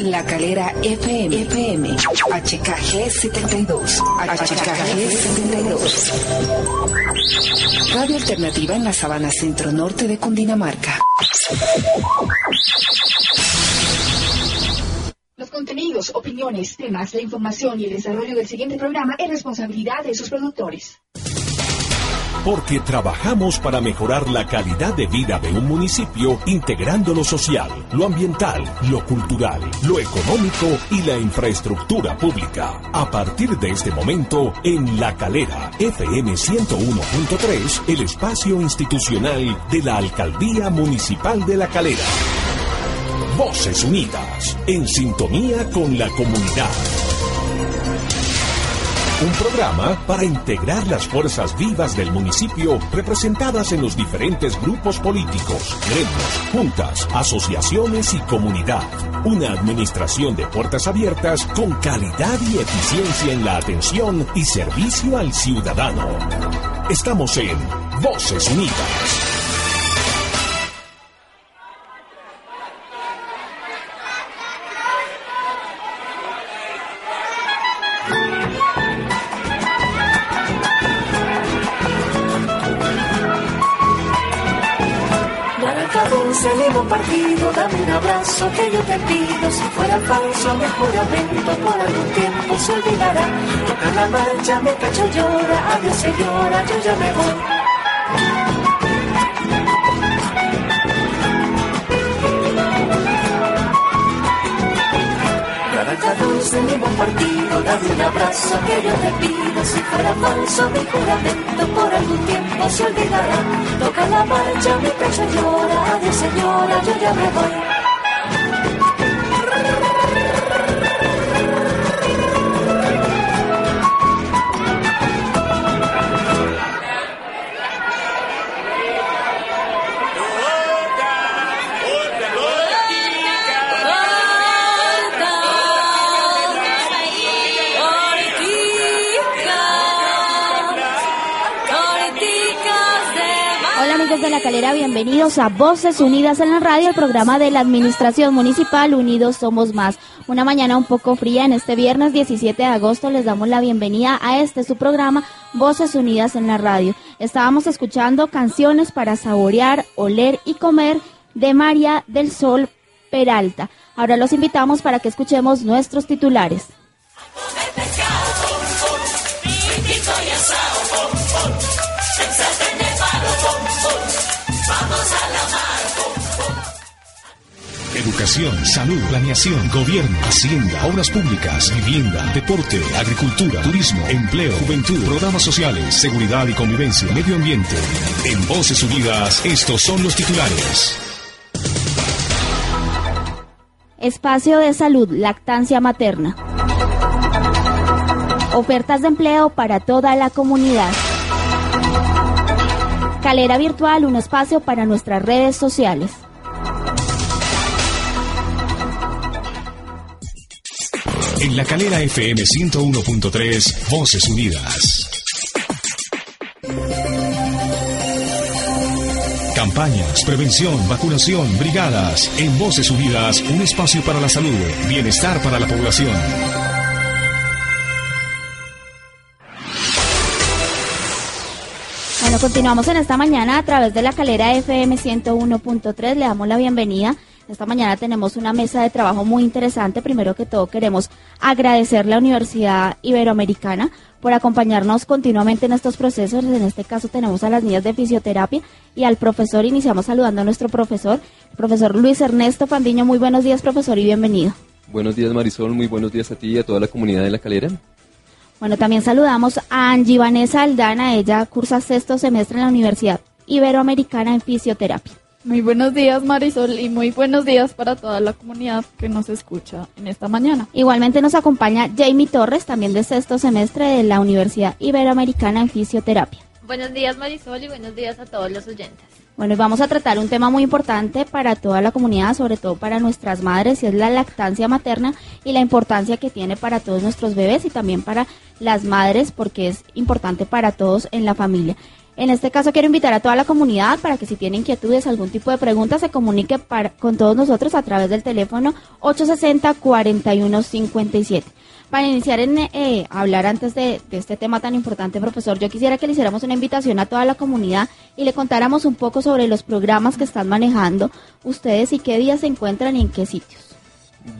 La Calera FM, FM, HKG 72, HKG 72. Radio Alternativa en la Sabana Centro Norte de Cundinamarca. Los contenidos, opiniones, temas, la información y el desarrollo del siguiente programa es responsabilidad de sus productores porque trabajamos para mejorar la calidad de vida de un municipio integrando lo social, lo ambiental, lo cultural, lo económico y la infraestructura pública. A partir de este momento, en La Calera, FM 101.3, el espacio institucional de la Alcaldía Municipal de La Calera. Voces Unidas, en sintonía con la comunidad. Un programa para integrar las fuerzas vivas del municipio representadas en los diferentes grupos políticos, gremios, juntas, asociaciones y comunidad. Una administración de puertas abiertas con calidad y eficiencia en la atención y servicio al ciudadano. Estamos en Voces Unidas. Que yo te pido, si fuera falso mi juramento, por algún tiempo se olvidará. Toca la marcha, me cacho llora, adiós señora, yo ya me voy. Partido, dame un abrazo que yo te pido, si fuera falso mi juramento, por algún tiempo se olvidará. Toca la marcha, mi pecho llora, adiós señora, yo ya me voy. Calera, bienvenidos a Voces Unidas en la Radio, el programa de la Administración Municipal Unidos Somos Más. Una mañana un poco fría en este viernes 17 de agosto les damos la bienvenida a este su programa Voces Unidas en la Radio. Estábamos escuchando canciones para saborear, oler y comer de María del Sol Peralta. Ahora los invitamos para que escuchemos nuestros titulares. Educación, salud, planeación, gobierno, hacienda, obras públicas, vivienda, deporte, agricultura, turismo, empleo, juventud, programas sociales, seguridad y convivencia, medio ambiente. En Voces Unidas, estos son los titulares. Espacio de salud, lactancia materna. Ofertas de empleo para toda la comunidad. Calera Virtual, un espacio para nuestras redes sociales. En la Calera FM 101.3, Voces Unidas. Campañas, prevención, vacunación, brigadas. En Voces Unidas, un espacio para la salud, bienestar para la población. Bueno, continuamos en esta mañana a través de la calera FM 101.3. Le damos la bienvenida esta mañana tenemos una mesa de trabajo muy interesante. Primero que todo queremos agradecer a la Universidad Iberoamericana por acompañarnos continuamente en estos procesos. En este caso tenemos a las niñas de fisioterapia y al profesor. Iniciamos saludando a nuestro profesor, el profesor Luis Ernesto Fandiño. Muy buenos días, profesor, y bienvenido. Buenos días, Marisol. Muy buenos días a ti y a toda la comunidad de La Calera. Bueno, también saludamos a Angie Vanessa Aldana. Ella cursa sexto semestre en la Universidad Iberoamericana en fisioterapia. Muy buenos días Marisol y muy buenos días para toda la comunidad que nos escucha en esta mañana. Igualmente nos acompaña Jamie Torres, también de sexto semestre de la Universidad Iberoamericana en Fisioterapia. Buenos días Marisol y buenos días a todos los oyentes. Bueno, y vamos a tratar un tema muy importante para toda la comunidad, sobre todo para nuestras madres, y es la lactancia materna y la importancia que tiene para todos nuestros bebés y también para las madres, porque es importante para todos en la familia. En este caso quiero invitar a toda la comunidad para que si tiene inquietudes, algún tipo de pregunta, se comunique con todos nosotros a través del teléfono 860-4157. Para iniciar en eh, hablar antes de, este tema tan importante, profesor, yo quisiera que le hiciéramos una invitación a toda la comunidad y le contáramos un poco sobre los programas que están manejando ustedes y qué días se encuentran y en qué sitios.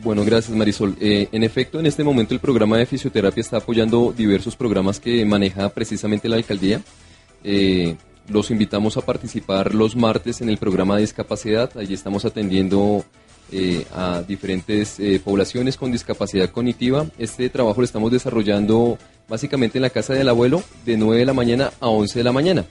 Bueno, gracias Marisol. Eh, en efecto, en este momento el programa de fisioterapia está apoyando diversos programas que maneja precisamente la alcaldía. Eh, los invitamos a participar los martes en el programa de discapacidad. Allí estamos atendiendo eh, a diferentes eh, poblaciones con discapacidad cognitiva. Este trabajo lo estamos desarrollando básicamente en la casa del abuelo de 9 de la mañana a 11 de la mañana.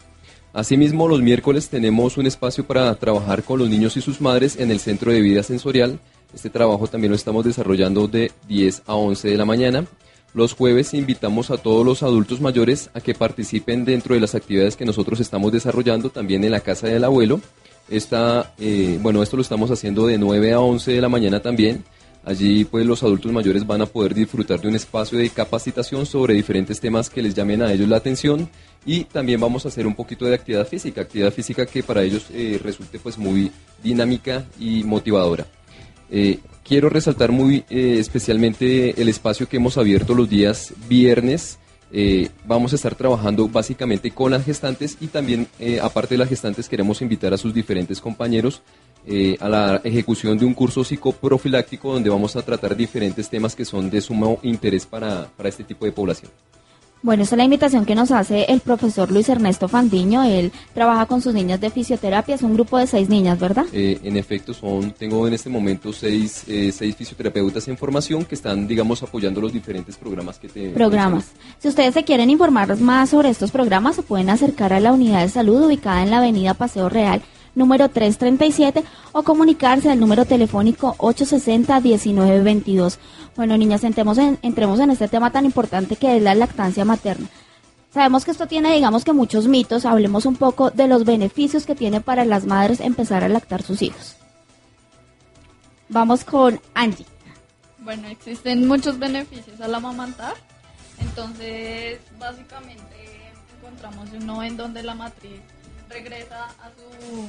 Asimismo, los miércoles tenemos un espacio para trabajar con los niños y sus madres en el Centro de Vida Sensorial. Este trabajo también lo estamos desarrollando de 10 a 11 de la mañana. Los jueves invitamos a todos los adultos mayores a que participen dentro de las actividades que nosotros estamos desarrollando también en la casa del abuelo. Esta, eh, bueno, esto lo estamos haciendo de 9 a 11 de la mañana también. Allí pues los adultos mayores van a poder disfrutar de un espacio de capacitación sobre diferentes temas que les llamen a ellos la atención y también vamos a hacer un poquito de actividad física, actividad física que para ellos eh, resulte pues muy dinámica y motivadora. Eh, quiero resaltar muy especialmente el espacio que hemos abierto los días viernes eh, vamos a estar trabajando básicamente con las gestantes y también, eh, aparte de las gestantes, queremos invitar a sus diferentes compañeros eh, a la ejecución de un curso psicoprofiláctico donde vamos a tratar diferentes temas que son de sumo interés para este tipo de población. Bueno, esta es la invitación que nos hace el profesor Luis Ernesto Fandiño. Él trabaja con sus niñas de fisioterapia. Es un grupo de seis niñas, ¿verdad? Eh, en efecto, son tengo en este momento seis, eh, seis fisioterapeutas en formación que están, digamos, apoyando los diferentes programas que te. Programas. Si ustedes se quieren informar más sobre estos programas, se pueden acercar a la unidad de salud ubicada en la avenida Paseo Real número 337 o comunicarse al número telefónico 860-1922. Bueno, niñas, entremos en, en este tema tan importante que es la lactancia materna. Sabemos que esto tiene, digamos que muchos mitos. Hablemos un poco de los beneficios que tiene para las madres empezar a lactar sus hijos. Vamos con Angie. Bueno, existen muchos beneficios al amamantar. Entonces, básicamente encontramos uno en donde la matriz regresa a su,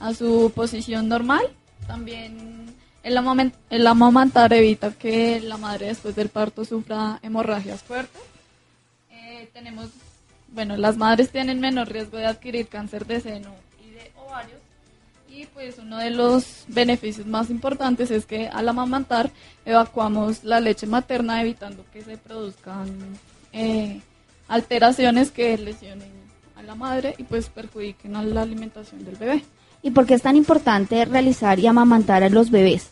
a su posición normal. También el, amamantar evita que la madre después del parto sufra hemorragias fuertes. Eh, tenemos, bueno, las madres tienen menor riesgo de adquirir cáncer de seno y de ovarios. Y pues uno de los beneficios más importantes es que al amamantar evacuamos la leche materna evitando que se produzcan eh, alteraciones que lesionen la madre y pues perjudiquen a la alimentación del bebé. ¿Y por qué es tan importante realizar y amamantar a los bebés?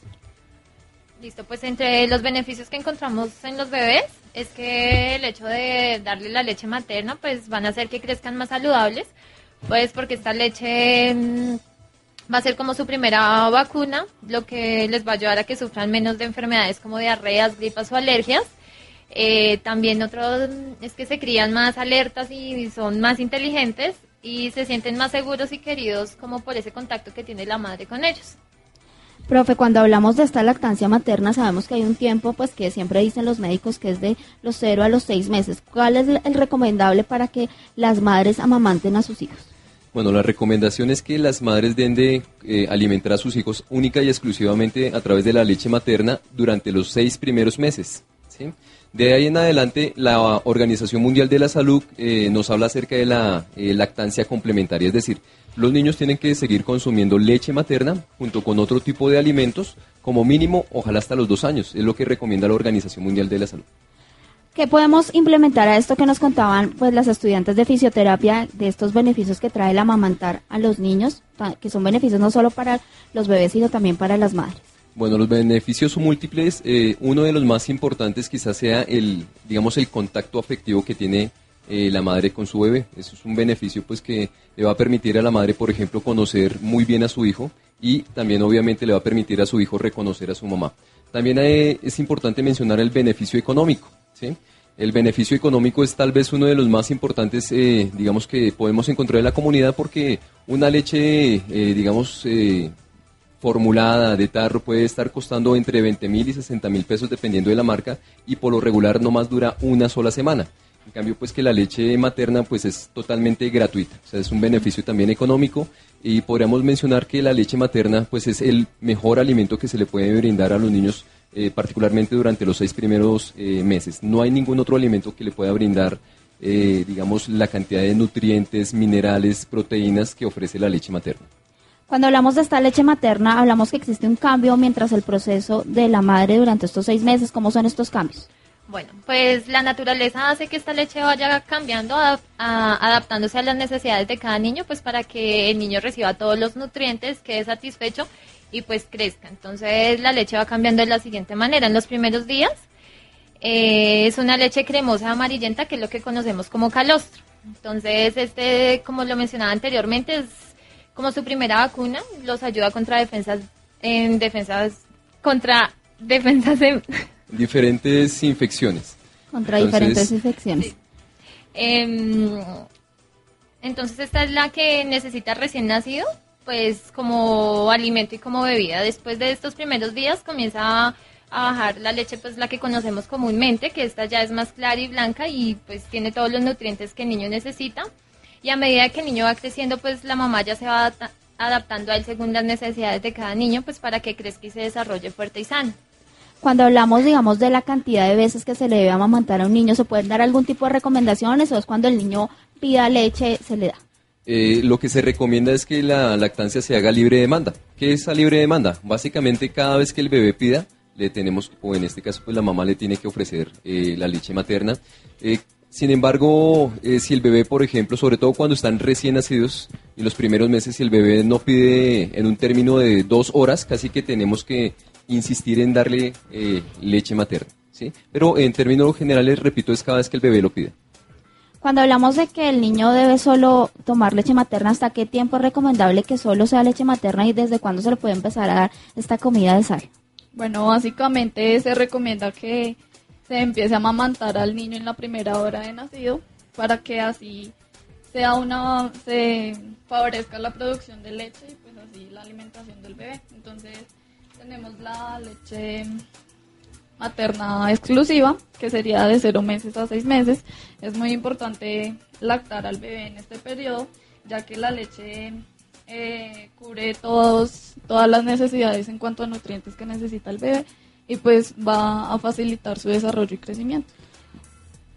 Listo, pues entre los beneficios que encontramos en los bebés es que el hecho de darle la leche materna pues van a hacer que crezcan más saludables, pues porque esta leche mm, va a ser como su primera vacuna, lo que les va a ayudar a que sufran menos de enfermedades como diarreas, gripas o alergias eh, también otro es que se crían más alertas y son más inteligentes y se sienten más seguros y queridos como por ese contacto que tiene la madre con ellos. Profe, cuando hablamos de esta lactancia materna sabemos que hay un tiempo pues que siempre dicen los médicos que es de los 0 a los 6 meses. ¿Cuál es el recomendable para que las madres amamanten a sus hijos? Bueno, la recomendación es que las madres den de eh, alimentar a sus hijos única y exclusivamente a través de la leche materna durante los seis primeros meses. ¿sí? De ahí en adelante, la Organización Mundial de la Salud eh, nos habla acerca de la eh, lactancia complementaria, es decir, los niños tienen que seguir consumiendo leche materna junto con otro tipo de alimentos, como mínimo, ojalá hasta los dos años, es lo que recomienda la Organización Mundial de la Salud. ¿Qué podemos implementar a esto que nos contaban pues las estudiantes de fisioterapia de estos beneficios que trae el amamantar a los niños, que son beneficios no solo para los bebés, sino también para las madres? Bueno, los beneficios múltiples. Eh, uno de los más importantes quizás sea el, digamos, el contacto afectivo que tiene eh, la madre con su bebé. Eso es un beneficio pues que le va a permitir a la madre, por ejemplo, conocer muy bien a su hijo y también obviamente le va a permitir a su hijo reconocer a su mamá. También eh, es importante mencionar el beneficio económico. ¿sí? El beneficio económico es tal vez uno de los más importantes, eh, digamos, que podemos encontrar en la comunidad porque una leche, digamos, formulada de tarro puede estar costando entre 20 mil y 60 mil pesos dependiendo de la marca y por lo regular no más dura una sola semana. En cambio, pues que la leche materna pues es totalmente gratuita, o sea, es un beneficio también económico y podríamos mencionar que la leche materna pues es el mejor alimento que se le puede brindar a los niños eh, particularmente durante los seis primeros eh, meses. No hay ningún otro alimento que le pueda brindar, eh, digamos, la cantidad de nutrientes, minerales, proteínas que ofrece la leche materna. Cuando hablamos de esta leche materna, hablamos que existe un cambio mientras el proceso de la madre durante estos seis meses. ¿Cómo son estos cambios? Bueno, pues la naturaleza hace que esta leche vaya cambiando, a- adaptándose a las necesidades de cada niño, pues para que el niño reciba todos los nutrientes, quede satisfecho y pues crezca. Entonces la leche va cambiando de la siguiente manera. En los primeros días eh, es una leche cremosa amarillenta, que es lo que conocemos como calostro. Entonces, este, como lo mencionaba anteriormente, es como su primera vacuna, los ayuda contra defensas, en defensas, contra defensas en- Diferentes infecciones. Contra Entonces, diferentes infecciones. Em, entonces esta es la que necesita recién nacido, pues como alimento y como bebida. Después de estos primeros días comienza a, a bajar la leche, pues la que conocemos comúnmente, que esta ya es más clara y blanca y pues tiene todos los nutrientes que el niño necesita. Y a medida que el niño va creciendo, pues la mamá ya se va adapta- adaptando a él según las necesidades de cada niño, pues para que crezca y se desarrolle fuerte y sano. Cuando hablamos, digamos, de la cantidad de veces que se le debe amamantar a un niño, ¿se pueden dar algún tipo de recomendaciones o es cuando el niño pida leche, se le da? Eh, lo que se recomienda es que la lactancia se haga libre demanda. ¿Qué es la libre demanda? Básicamente cada vez que el bebé pida, le tenemos, o en este caso pues la mamá le tiene que ofrecer eh, la leche materna. Eh, sin embargo, eh, si el bebé, por ejemplo, sobre todo cuando están recién nacidos y los primeros meses, si el bebé no pide en un término de dos horas, casi que tenemos que insistir en darle eh, leche materna. ¿sí? Pero en términos generales, repito, es cada vez que el bebé lo pida. Cuando hablamos de que el niño debe solo tomar leche materna, ¿hasta qué tiempo es recomendable que solo sea leche materna y desde cuándo se le puede empezar a dar esta comida de sal? Bueno, básicamente se recomienda que se empiece a amamantar al niño en la primera hora de nacido para que así sea una se favorezca la producción de leche y pues así la alimentación del bebé. Entonces tenemos la leche materna exclusiva, que sería de 0 meses a 6 meses. Es muy importante lactar al bebé en este periodo, ya que la leche eh, cubre todos, todas las necesidades en cuanto a nutrientes que necesita el bebé y pues va a facilitar su desarrollo y crecimiento.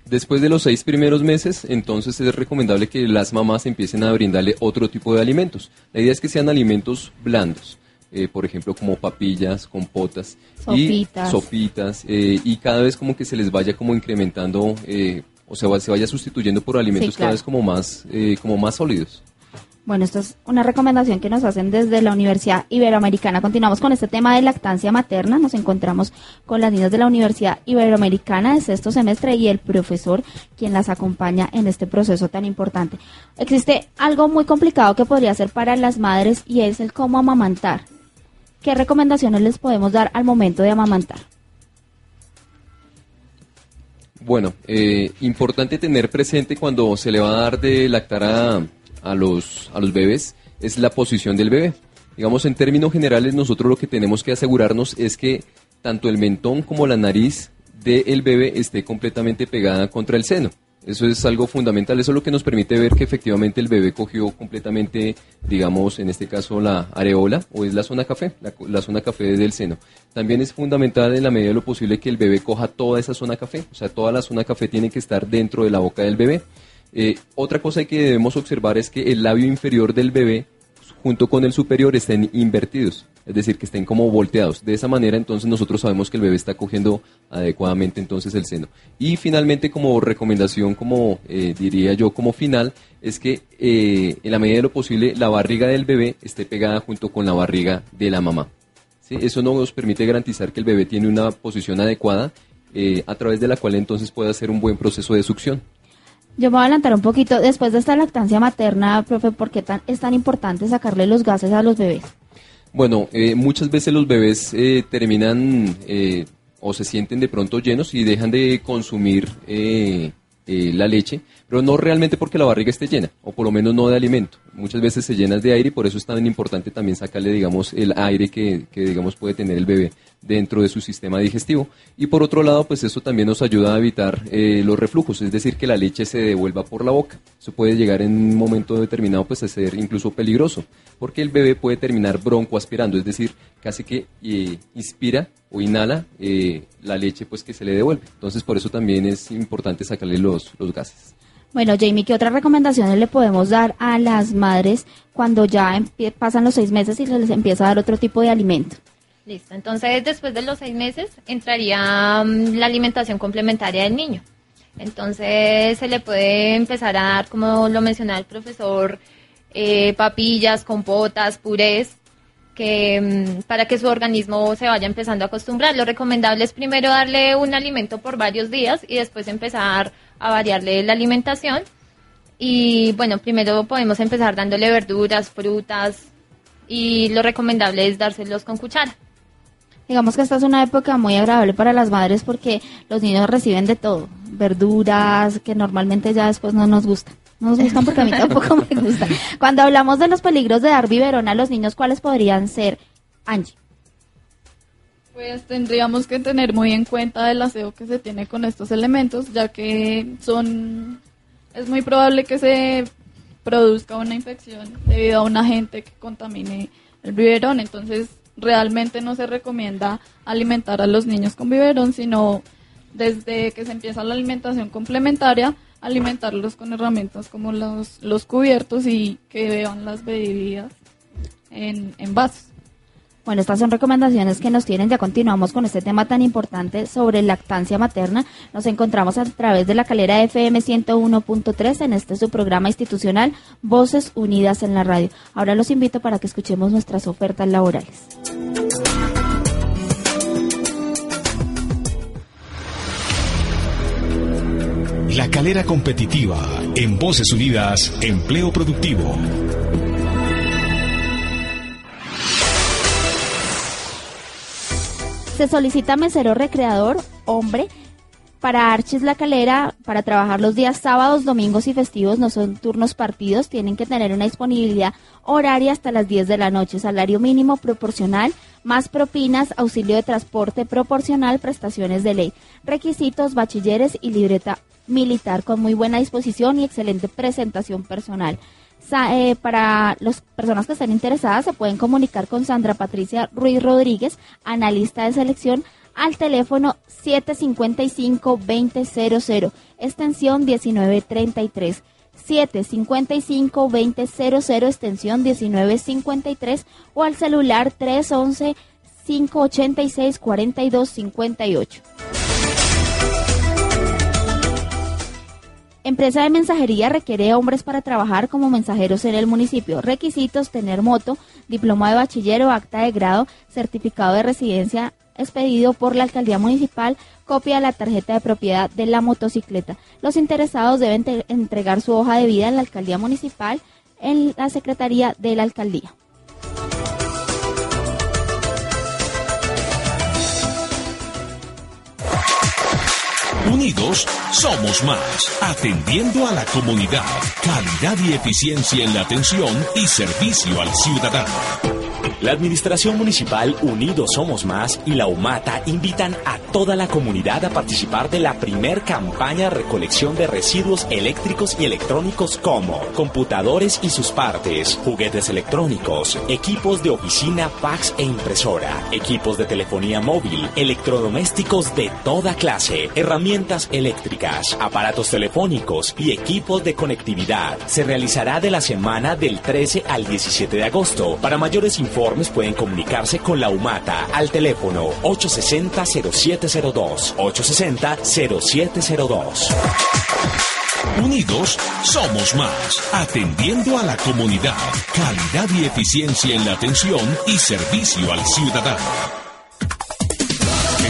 Después de los seis primeros meses, entonces es recomendable que las mamás empiecen a brindarle otro tipo de alimentos. La idea es que sean alimentos blandos, eh, por ejemplo, como papillas, compotas Sopitas. y sopitas, eh, y cada vez como que se les vaya como incrementando, eh, o sea, se vaya sustituyendo por alimentos claro. cada vez como más, eh, como más sólidos. Bueno, esto es una recomendación que nos hacen desde la Universidad Iberoamericana. Continuamos con este tema de lactancia materna. Nos encontramos con las niñas de la Universidad Iberoamericana de sexto semestre y el profesor quien las acompaña en este proceso tan importante. Existe algo muy complicado que podría ser para las madres y es el cómo amamantar. ¿Qué recomendaciones les podemos dar al momento de amamantar? Bueno, eh, importante tener presente cuando se le va a dar de lactar a, a los, a los bebés es la posición del bebé. Digamos, en términos generales, nosotros lo que tenemos que asegurarnos es que tanto el mentón como la nariz del bebé esté completamente pegada contra el seno. Eso es algo fundamental, eso es lo que nos permite ver que efectivamente el bebé cogió completamente, digamos, en este caso la areola o es la zona café, la, la zona café del seno. También es fundamental en la medida de lo posible que el bebé coja toda esa zona café, o sea, toda la zona café tiene que estar dentro de la boca del bebé. Eh, otra cosa que debemos observar es que el labio inferior del bebé junto con el superior estén invertidos, es decir, que estén como volteados. De esa manera entonces nosotros sabemos que el bebé está cogiendo adecuadamente entonces el seno. Y finalmente como recomendación, como eh, diría yo como final, es que eh, en la medida de lo posible la barriga del bebé esté pegada junto con la barriga de la mamá. ¿sí? Eso nos permite garantizar que el bebé tiene una posición adecuada a través de la cual entonces puede hacer un buen proceso de succión. Yo me voy a adelantar un poquito. Después de esta lactancia materna, profe, ¿por qué tan, es tan importante sacarle los gases a los bebés? Bueno, eh, muchas veces los bebés eh, terminan eh, o se sienten de pronto llenos y dejan de consumir eh, eh, la leche, pero no realmente porque la barriga esté llena, o por lo menos no de alimento. Muchas veces se llena de aire y por eso es tan importante también sacarle, digamos, el aire que, que, digamos, puede tener el bebé dentro de su sistema digestivo. Y por otro lado, pues eso también nos ayuda a evitar eh, los reflujos, es decir, que la leche se devuelva por la boca. Eso puede llegar en un momento determinado pues a ser incluso peligroso, porque el bebé puede terminar bronco aspirando, es decir, casi que eh, inspira o inhala eh, la leche pues que se le devuelve. Entonces por eso también es importante sacarle los, los gases. Bueno, Jamie, ¿qué otras recomendaciones le podemos dar a las madres cuando ya pasan los seis meses y se les empieza a dar otro tipo de alimento? Listo, entonces después de los seis meses entraría um, la alimentación complementaria del niño. Entonces se le puede empezar a dar, como lo mencionaba el profesor, eh, papillas, compotas, purés, que um, para que su organismo se vaya empezando a acostumbrar. Lo recomendable es primero darle un alimento por varios días y después empezar variarle la alimentación. Y bueno, primero podemos empezar dándole verduras, frutas y lo recomendable es dárselos con cuchara. Digamos que esta es una época muy agradable para las madres porque los niños reciben de todo, verduras que normalmente ya después no nos gustan. No nos gustan porque a mí tampoco me gustan. Cuando hablamos de los peligros de dar biberón a los niños, ¿cuáles podrían ser, Angie? Pues tendríamos que tener muy en cuenta el aseo que se tiene con estos elementos, ya que son es muy probable que se produzca una infección debido a un agente que contamine el biberón. Entonces, realmente no se recomienda alimentar a los niños con biberón, sino desde que se empieza la alimentación complementaria, alimentarlos con herramientas como los, los cubiertos y que beban las bebidas en, en vasos. Bueno, estas son recomendaciones que nos tienen. Ya continuamos con este tema tan importante sobre lactancia materna. Nos encontramos a través de la calera FM 101.3 en este su programa institucional Voces Unidas en la Radio. Ahora los invito para que escuchemos nuestras ofertas laborales. La calera competitiva en Voces Unidas, empleo productivo. Se solicita mesero recreador, hombre, para Archis La Calera, para trabajar los días sábados, domingos y festivos, no son turnos partidos, tienen que tener una disponibilidad horaria hasta las 10 de la noche, salario mínimo proporcional, más propinas, auxilio de transporte proporcional, prestaciones de ley, requisitos, bachilleres y libreta militar con muy buena disposición y excelente presentación personal. Eh, para las personas que estén interesadas se pueden comunicar con Sandra Patricia Ruiz Rodríguez, analista de selección, al teléfono 755-2000, extensión 1933. 755-2000, extensión 1953 o al celular 311-586-4258. Empresa de mensajería requiere hombres para trabajar como mensajeros en el municipio. Requisitos, tener moto, diploma de bachiller o acta de grado, certificado de residencia expedido por la alcaldía municipal, copia de la tarjeta de propiedad de la motocicleta. Los interesados deben entregar su hoja de vida en la alcaldía municipal en la secretaría de la alcaldía. Unidos somos más, atendiendo a la comunidad, calidad y eficiencia en la atención y servicio al ciudadano. La Administración Municipal Unidos Somos Más y la UMATA invitan a toda la comunidad a participar de la primer campaña recolección de residuos eléctricos y electrónicos como computadores y sus partes, juguetes electrónicos, equipos de oficina, fax e impresora, equipos de telefonía móvil, electrodomésticos de toda clase, herramientas eléctricas, aparatos telefónicos y equipos de conectividad. Se realizará de la semana del 13 al 17 de agosto. Para mayores informes pueden comunicarse con la UMATA al teléfono 860-0702. 860-0702. Unidos somos más, atendiendo a la comunidad, calidad y eficiencia en la atención y servicio al ciudadano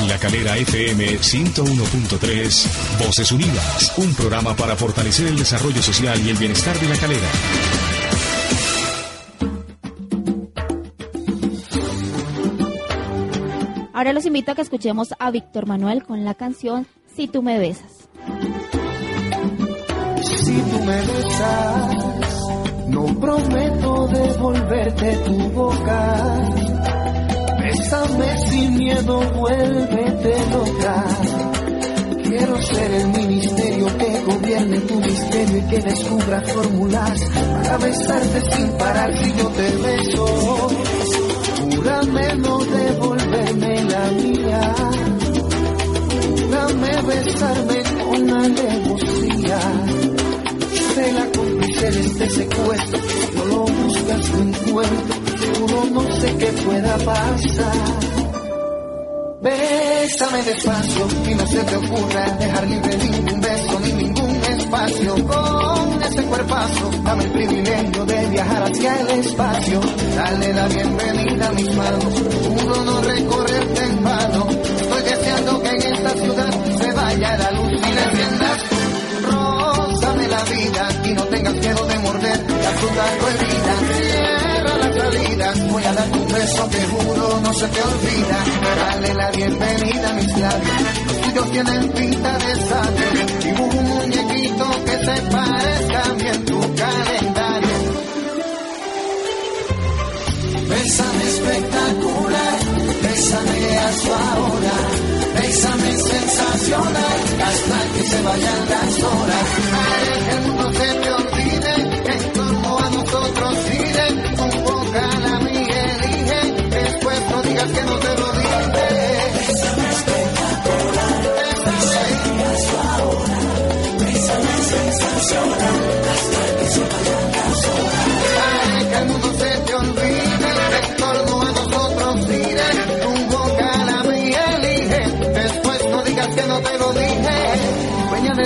La Calera FM 101.3, Voces Unidas, un programa para fortalecer el desarrollo social y el bienestar de La Calera. Ahora los invito a que escuchemos a Víctor Manuel con la canción Si tú me besas. Si tú me besas, no prometo devolverte tu boca. Bésame sin miedo, vuélvete loca. Quiero ser el ministerio que gobierne tu misterio y que descubra fórmulas para besarte sin parar si yo te beso. Júrame no devolverme la mía. Júrame besarme con alevosía. Sé la cómplice de este secuestro. No lo buscas ni encuentro. Seguro no sé qué pueda pasar. Bésame despacio y no se te ocurra dejar libre ningún Dame el privilegio de viajar hacia el espacio. Dale la bienvenida a mis manos, uno no recorrerte en vano. Estoy deseando que en esta ciudad se vaya la luz y le riendas. Rózame la vida y no tengas miedo de morder la fruta prohibida. Cierra las salidas, voy a darte un beso que juro no se te olvida. Dale la bienvenida a mis labios, los tuyos tienen pinta de sabio. Dibujo un muñequito que se parezca a en tu calendario. Bésame espectacular, bésame a su ahora, bésame sensacional, hasta que se vayan las horas. Haré que mundo se te olvide,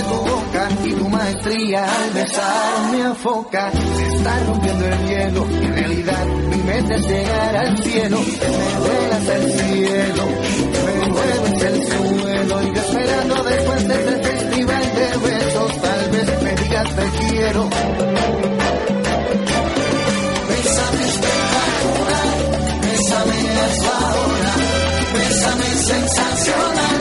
tu boca y tu maestría al besar me afoca. Se está rompiendo el hielo, en realidad mi mente es llegar al cielo. Me vuelas el cielo, me mueves el suelo y yo esperando después de este festival de besos, tal vez me digas te quiero. Bésame espectacular, bésame a su ahora, bésame sensacional,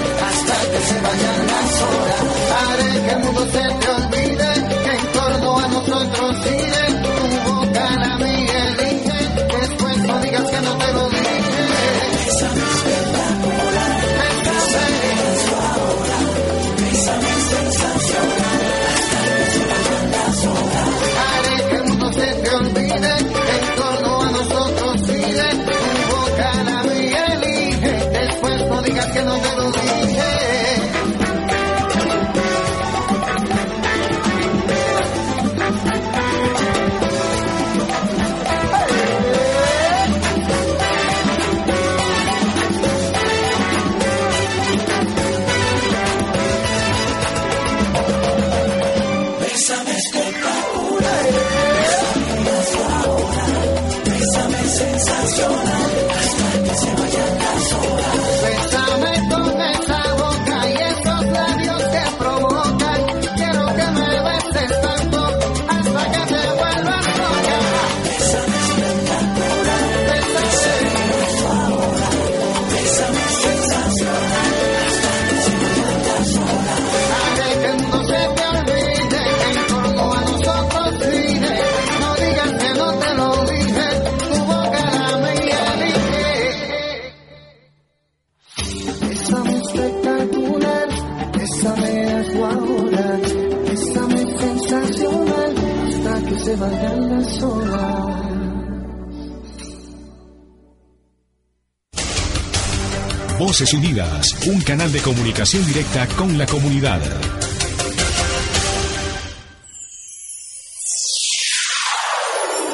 Voces Unidas, un canal de comunicación directa con la comunidad.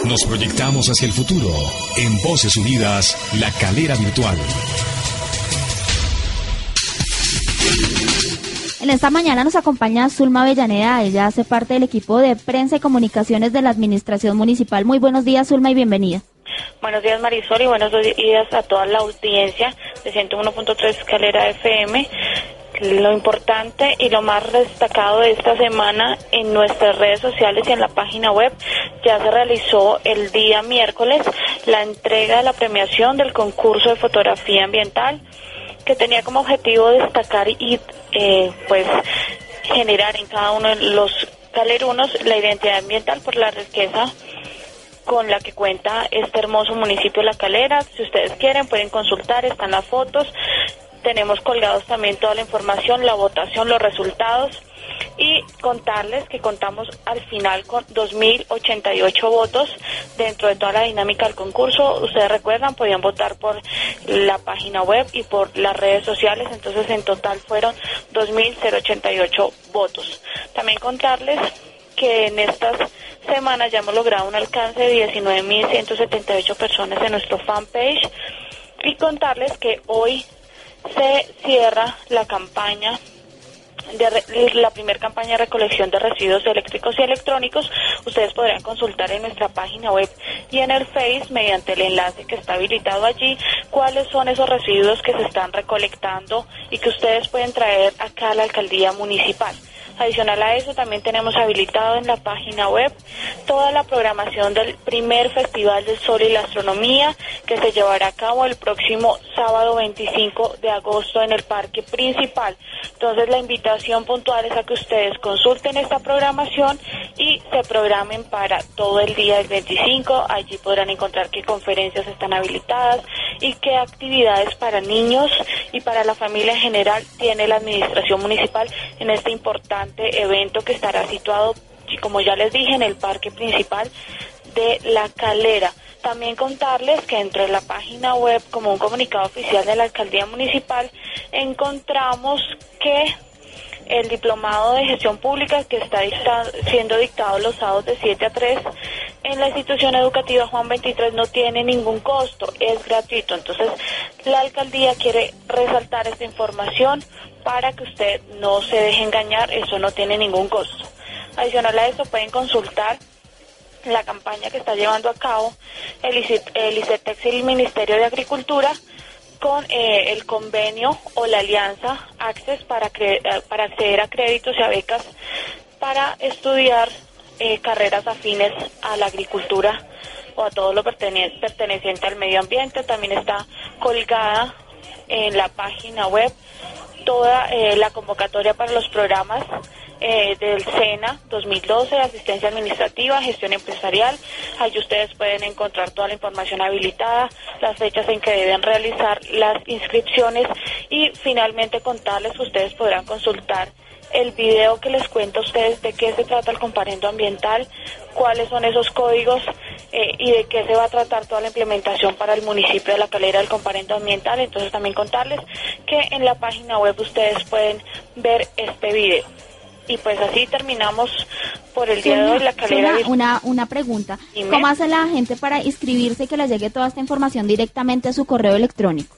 Nos proyectamos hacia el futuro. En Voces Unidas, la calera virtual. En esta mañana nos acompaña Zulma Avellaneda. Ella hace parte del equipo de prensa y comunicaciones de la Administración Municipal. Muy buenos días, Zulma, y bienvenida. Buenos días Marisol y buenos días a toda la audiencia de 101.3 Escalera FM. Lo importante y lo más destacado de esta semana en nuestras redes sociales y en la página web ya se realizó el día miércoles la entrega de la premiación del concurso de fotografía ambiental que tenía como objetivo destacar y eh, pues generar en cada uno de los calerunos la identidad ambiental por la riqueza con la que cuenta este hermoso municipio de La Calera. Si ustedes quieren pueden consultar, están las fotos. Tenemos colgados también toda la información, la votación, los resultados y contarles que contamos al final con 2.088 votos dentro de toda la dinámica del concurso. Ustedes recuerdan, podían votar por la página web y por las redes sociales, entonces en total fueron 2.088 votos. También contarles que en estas semanas ya hemos logrado un alcance de 19.178 personas en nuestro fanpage y contarles que hoy se cierra la campaña de la primera campaña de recolección de residuos eléctricos y electrónicos, ustedes podrán consultar en nuestra página web y en el Face mediante el enlace que está habilitado allí cuáles son esos residuos que se están recolectando y que ustedes pueden traer acá a la alcaldía municipal. Adicional a eso, también tenemos habilitado en la página web toda la programación del primer Festival del Sol y la Astronomía que se llevará a cabo el próximo sábado 25 de agosto en el parque principal. Entonces, la invitación puntual es a que ustedes consulten esta programación y se programen para todo el día del 25. Allí podrán encontrar qué conferencias están habilitadas y qué actividades para niños y para la familia en general tiene la administración municipal en este importante evento que estará situado, como ya les dije, en el parque principal de La Calera. También contarles que dentro de la página web, como un comunicado oficial de la alcaldía municipal, encontramos que el diplomado de gestión pública que está siendo dictado los sábados de 7 a 3 en la institución educativa Juan 23 no tiene ningún costo, es gratuito. Entonces, la alcaldía quiere resaltar esta información para que usted no se deje engañar, eso no tiene ningún costo. Adicional a eso, pueden consultar la campaña que está llevando a cabo el, ICETEX y el Ministerio de Agricultura con eh, el convenio o la alianza Access para, eh, para acceder a créditos y a becas para estudiar eh, carreras afines a la agricultura o a todo lo perteneciente al medio ambiente. También está colgada en la página web toda la convocatoria para los programas eh, del SENA 2012, asistencia administrativa, gestión empresarial. Allí ustedes pueden encontrar toda la información habilitada, las fechas en que deben realizar las inscripciones y finalmente contarles ustedes podrán consultar el video que les cuenta a ustedes de qué se trata el comparendo ambiental, cuáles son esos códigos eh, y de qué se va a tratar toda la implementación para el municipio de La Calera del comparendo ambiental. Entonces también contarles que en la página web ustedes pueden ver este video. Y pues así terminamos por el día de hoy la calera. Una, una pregunta. ¿Cómo hace la gente para inscribirse y que les llegue toda esta información directamente a su correo electrónico?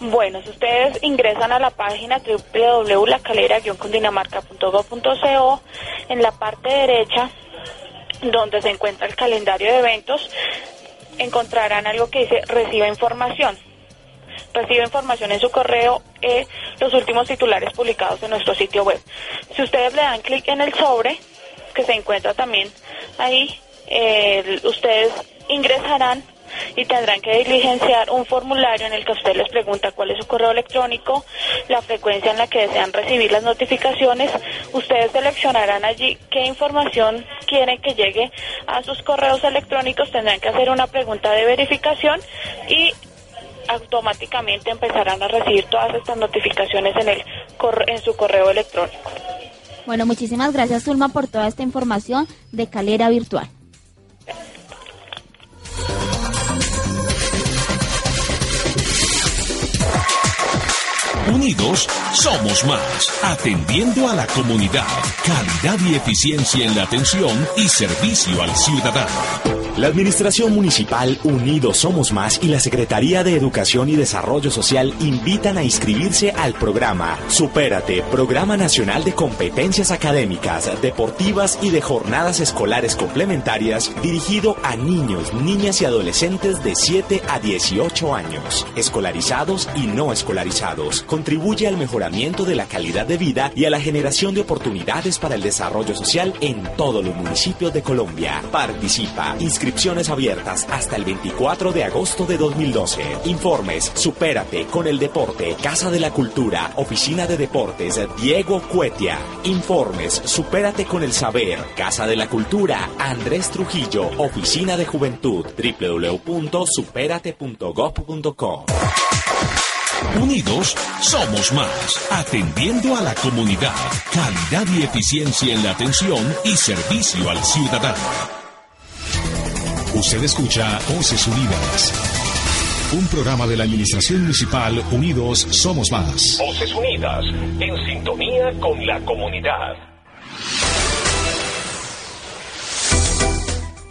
Bueno, si ustedes ingresan a la página www.lacalera-cundinamarca.gov.co, en la parte derecha, donde se encuentra el calendario de eventos, encontrarán algo que dice reciba información recibe información en su correo eh, los últimos titulares publicados en nuestro sitio web. Si ustedes le dan clic en el sobre, que se encuentra también ahí, eh, ustedes ingresarán y tendrán que diligenciar un formulario en el que usted les pregunta cuál es su correo electrónico, la frecuencia en la que desean recibir las notificaciones. Ustedes seleccionarán allí qué información quieren que llegue a sus correos electrónicos, tendrán que hacer una pregunta de verificación y automáticamente empezarán a recibir todas estas notificaciones en, el, en su correo electrónico. Bueno, muchísimas gracias Zulma por toda esta información de Calera Virtual. Unidos somos más, atendiendo a la comunidad, calidad y eficiencia en la atención y servicio al ciudadano. La Administración Municipal Unidos Somos Más y la Secretaría de Educación y Desarrollo Social invitan a inscribirse al programa Supérate, Programa Nacional de Competencias Académicas, Deportivas y de Jornadas Escolares Complementarias dirigido a niños, niñas y adolescentes de 7 a 18 años, escolarizados y no escolarizados. Contribuye al mejoramiento de la calidad de vida y a la generación de oportunidades para el desarrollo social en todos los municipios de Colombia. Participa. Inscripciones abiertas hasta el 24 de agosto de 2012. Informes, supérate con el deporte, Casa de la Cultura, Oficina de Deportes, Diego Cuetia. Informes, supérate con el saber, Casa de la Cultura, Andrés Trujillo, Oficina de Juventud, www.superate.gov.co. Unidos somos más, atendiendo a la comunidad, calidad y eficiencia en la atención y servicio al ciudadano. Usted escucha Voces Unidas. Un programa de la Administración Municipal Unidos Somos Más. Voces Unidas, en sintonía con la comunidad.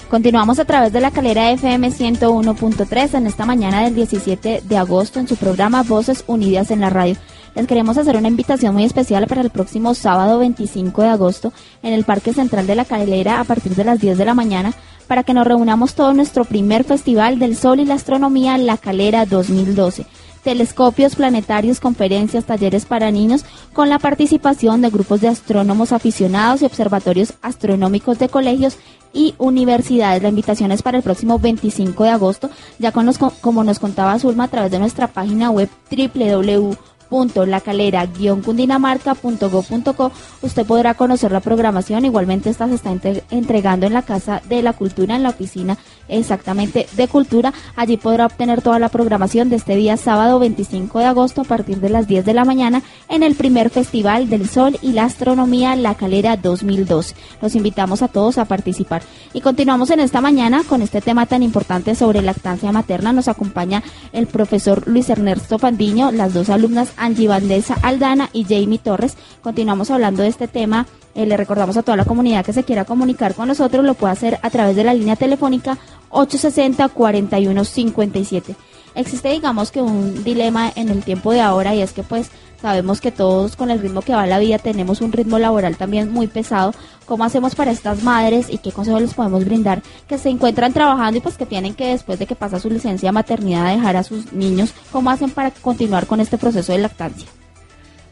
Continuamos a través de la calera FM 101.3 en esta mañana del 17 de agosto en su programa Voces Unidas en la Radio. Les queremos hacer una invitación muy especial para el próximo sábado 25 de agosto en el Parque Central de la Calera a partir de las 10 de la mañana para que nos reunamos todo nuestro primer Festival del Sol y la Astronomía La Calera 2012 telescopios planetarios, conferencias, talleres para niños, con la participación de grupos de astrónomos aficionados y observatorios astronómicos de colegios y universidades. La invitación es para el próximo 25 de agosto, ya con los, como nos contaba Zulma a través de nuestra página web www www.lacalera-cundinamarca.go.co usted podrá conocer la programación. Igualmente esta se está entregando en la Casa de la Cultura, en la oficina exactamente de Cultura. Allí podrá obtener toda la programación de este día sábado 25 de agosto a partir de las 10 de la mañana en el primer Festival del Sol y la Astronomía La Calera 2002. Los invitamos a todos a participar. Y continuamos en esta mañana con este tema tan importante sobre lactancia materna. Nos acompaña el profesor Luis Ernesto Fandiño, las dos alumnas Angie Vandesa Aldana y Jamie Torres. Continuamos hablando de este tema. Eh, le recordamos a toda la comunidad que se quiera comunicar con nosotros, lo puede hacer a través de la línea telefónica 860-4157. Existe, digamos que un dilema en el tiempo de ahora y es que pues sabemos que todos con el ritmo que va la vida tenemos un ritmo laboral también muy pesado. ¿Cómo hacemos para estas madres y qué consejos les podemos brindar que se encuentran trabajando y pues que tienen que después de que pasa su licencia de maternidad dejar a sus niños? ¿Cómo hacen para continuar con este proceso de lactancia?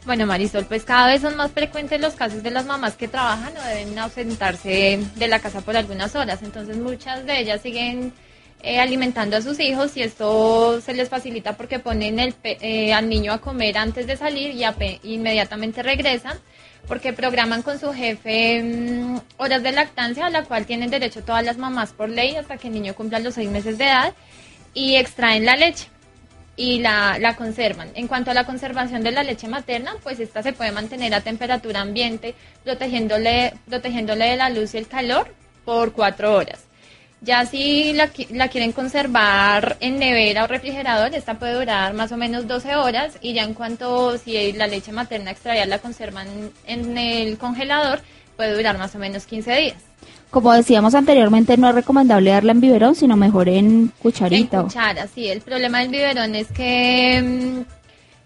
Bueno, Marisol, pues cada vez son más frecuentes los casos de las mamás que trabajan o deben ausentarse de la casa por algunas horas. Entonces muchas de ellas siguen eh, alimentando a sus hijos y esto se les facilita porque ponen el, eh, al niño a comer antes de salir y inmediatamente regresan porque programan con su jefe mm, horas de lactancia a la cual tienen derecho todas las mamás por ley hasta que el niño cumpla los seis meses de edad y extraen la leche y la, la conservan. En cuanto a la conservación de la leche materna, pues esta se puede mantener a temperatura ambiente protegiéndole, protegiéndole de la luz y el calor por cuatro horas. Ya si la, la, quieren conservar en nevera o refrigerador, esta puede durar más o menos 12 horas y ya en cuanto si la leche materna extraída la conservan en el congelador, puede durar más o menos 15 días. Como decíamos anteriormente, no es recomendable darla en biberón, sino mejor en cucharita. En cuchara, sí. El problema del biberón es que mm,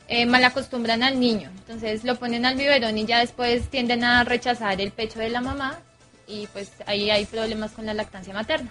eh, malacostumbran al niño. Entonces lo ponen al biberón y ya después tienden a rechazar el pecho de la mamá y pues ahí hay problemas con la lactancia materna.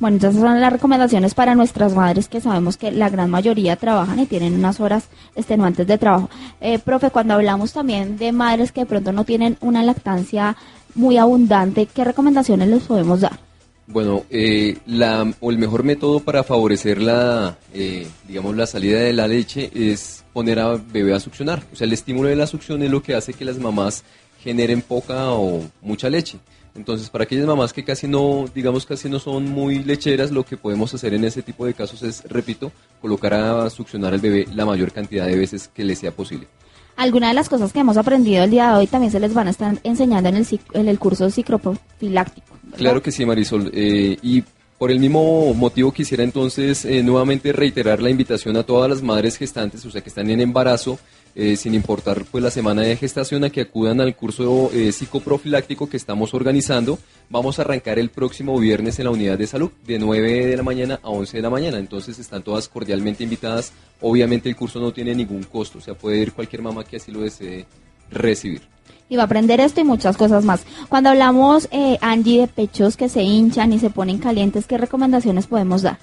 Bueno, entonces son las recomendaciones para nuestras madres que sabemos que la gran mayoría trabajan y tienen unas horas extenuantes de trabajo. Eh, profe, cuando hablamos también de madres que de pronto no tienen una lactancia muy abundante, ¿qué recomendaciones les podemos dar? Bueno, eh, la, o el mejor método para favorecer la, eh, digamos, la salida de la leche es poner a bebé a succionar. O sea, el estímulo de la succión es lo que hace que las mamás generen poca o mucha leche. Entonces, para aquellas mamás que casi no, digamos, casi no son muy lecheras, lo que podemos hacer en ese tipo de casos es, repito, colocar a succionar al bebé la mayor cantidad de veces que le sea posible. Algunas de las cosas que hemos aprendido el día de hoy también se les van a estar enseñando en el, en el curso psicoprofiláctico. Claro que sí, Marisol. Eh, y por el mismo motivo quisiera entonces eh, nuevamente reiterar la invitación a todas las madres gestantes, o sea, que están en embarazo, eh, sin importar pues la semana de gestación, a que acudan al curso eh, psicoprofiláctico que estamos organizando. Vamos a arrancar el próximo viernes en la unidad de salud, de 9 de la mañana a 11 de la mañana. Entonces están todas cordialmente invitadas. Obviamente el curso no tiene ningún costo, o sea, puede ir cualquier mamá que así lo desee recibir. Y va a aprender esto y muchas cosas más. Cuando hablamos, eh, Angie, de pechos que se hinchan y se ponen calientes, ¿qué recomendaciones podemos dar?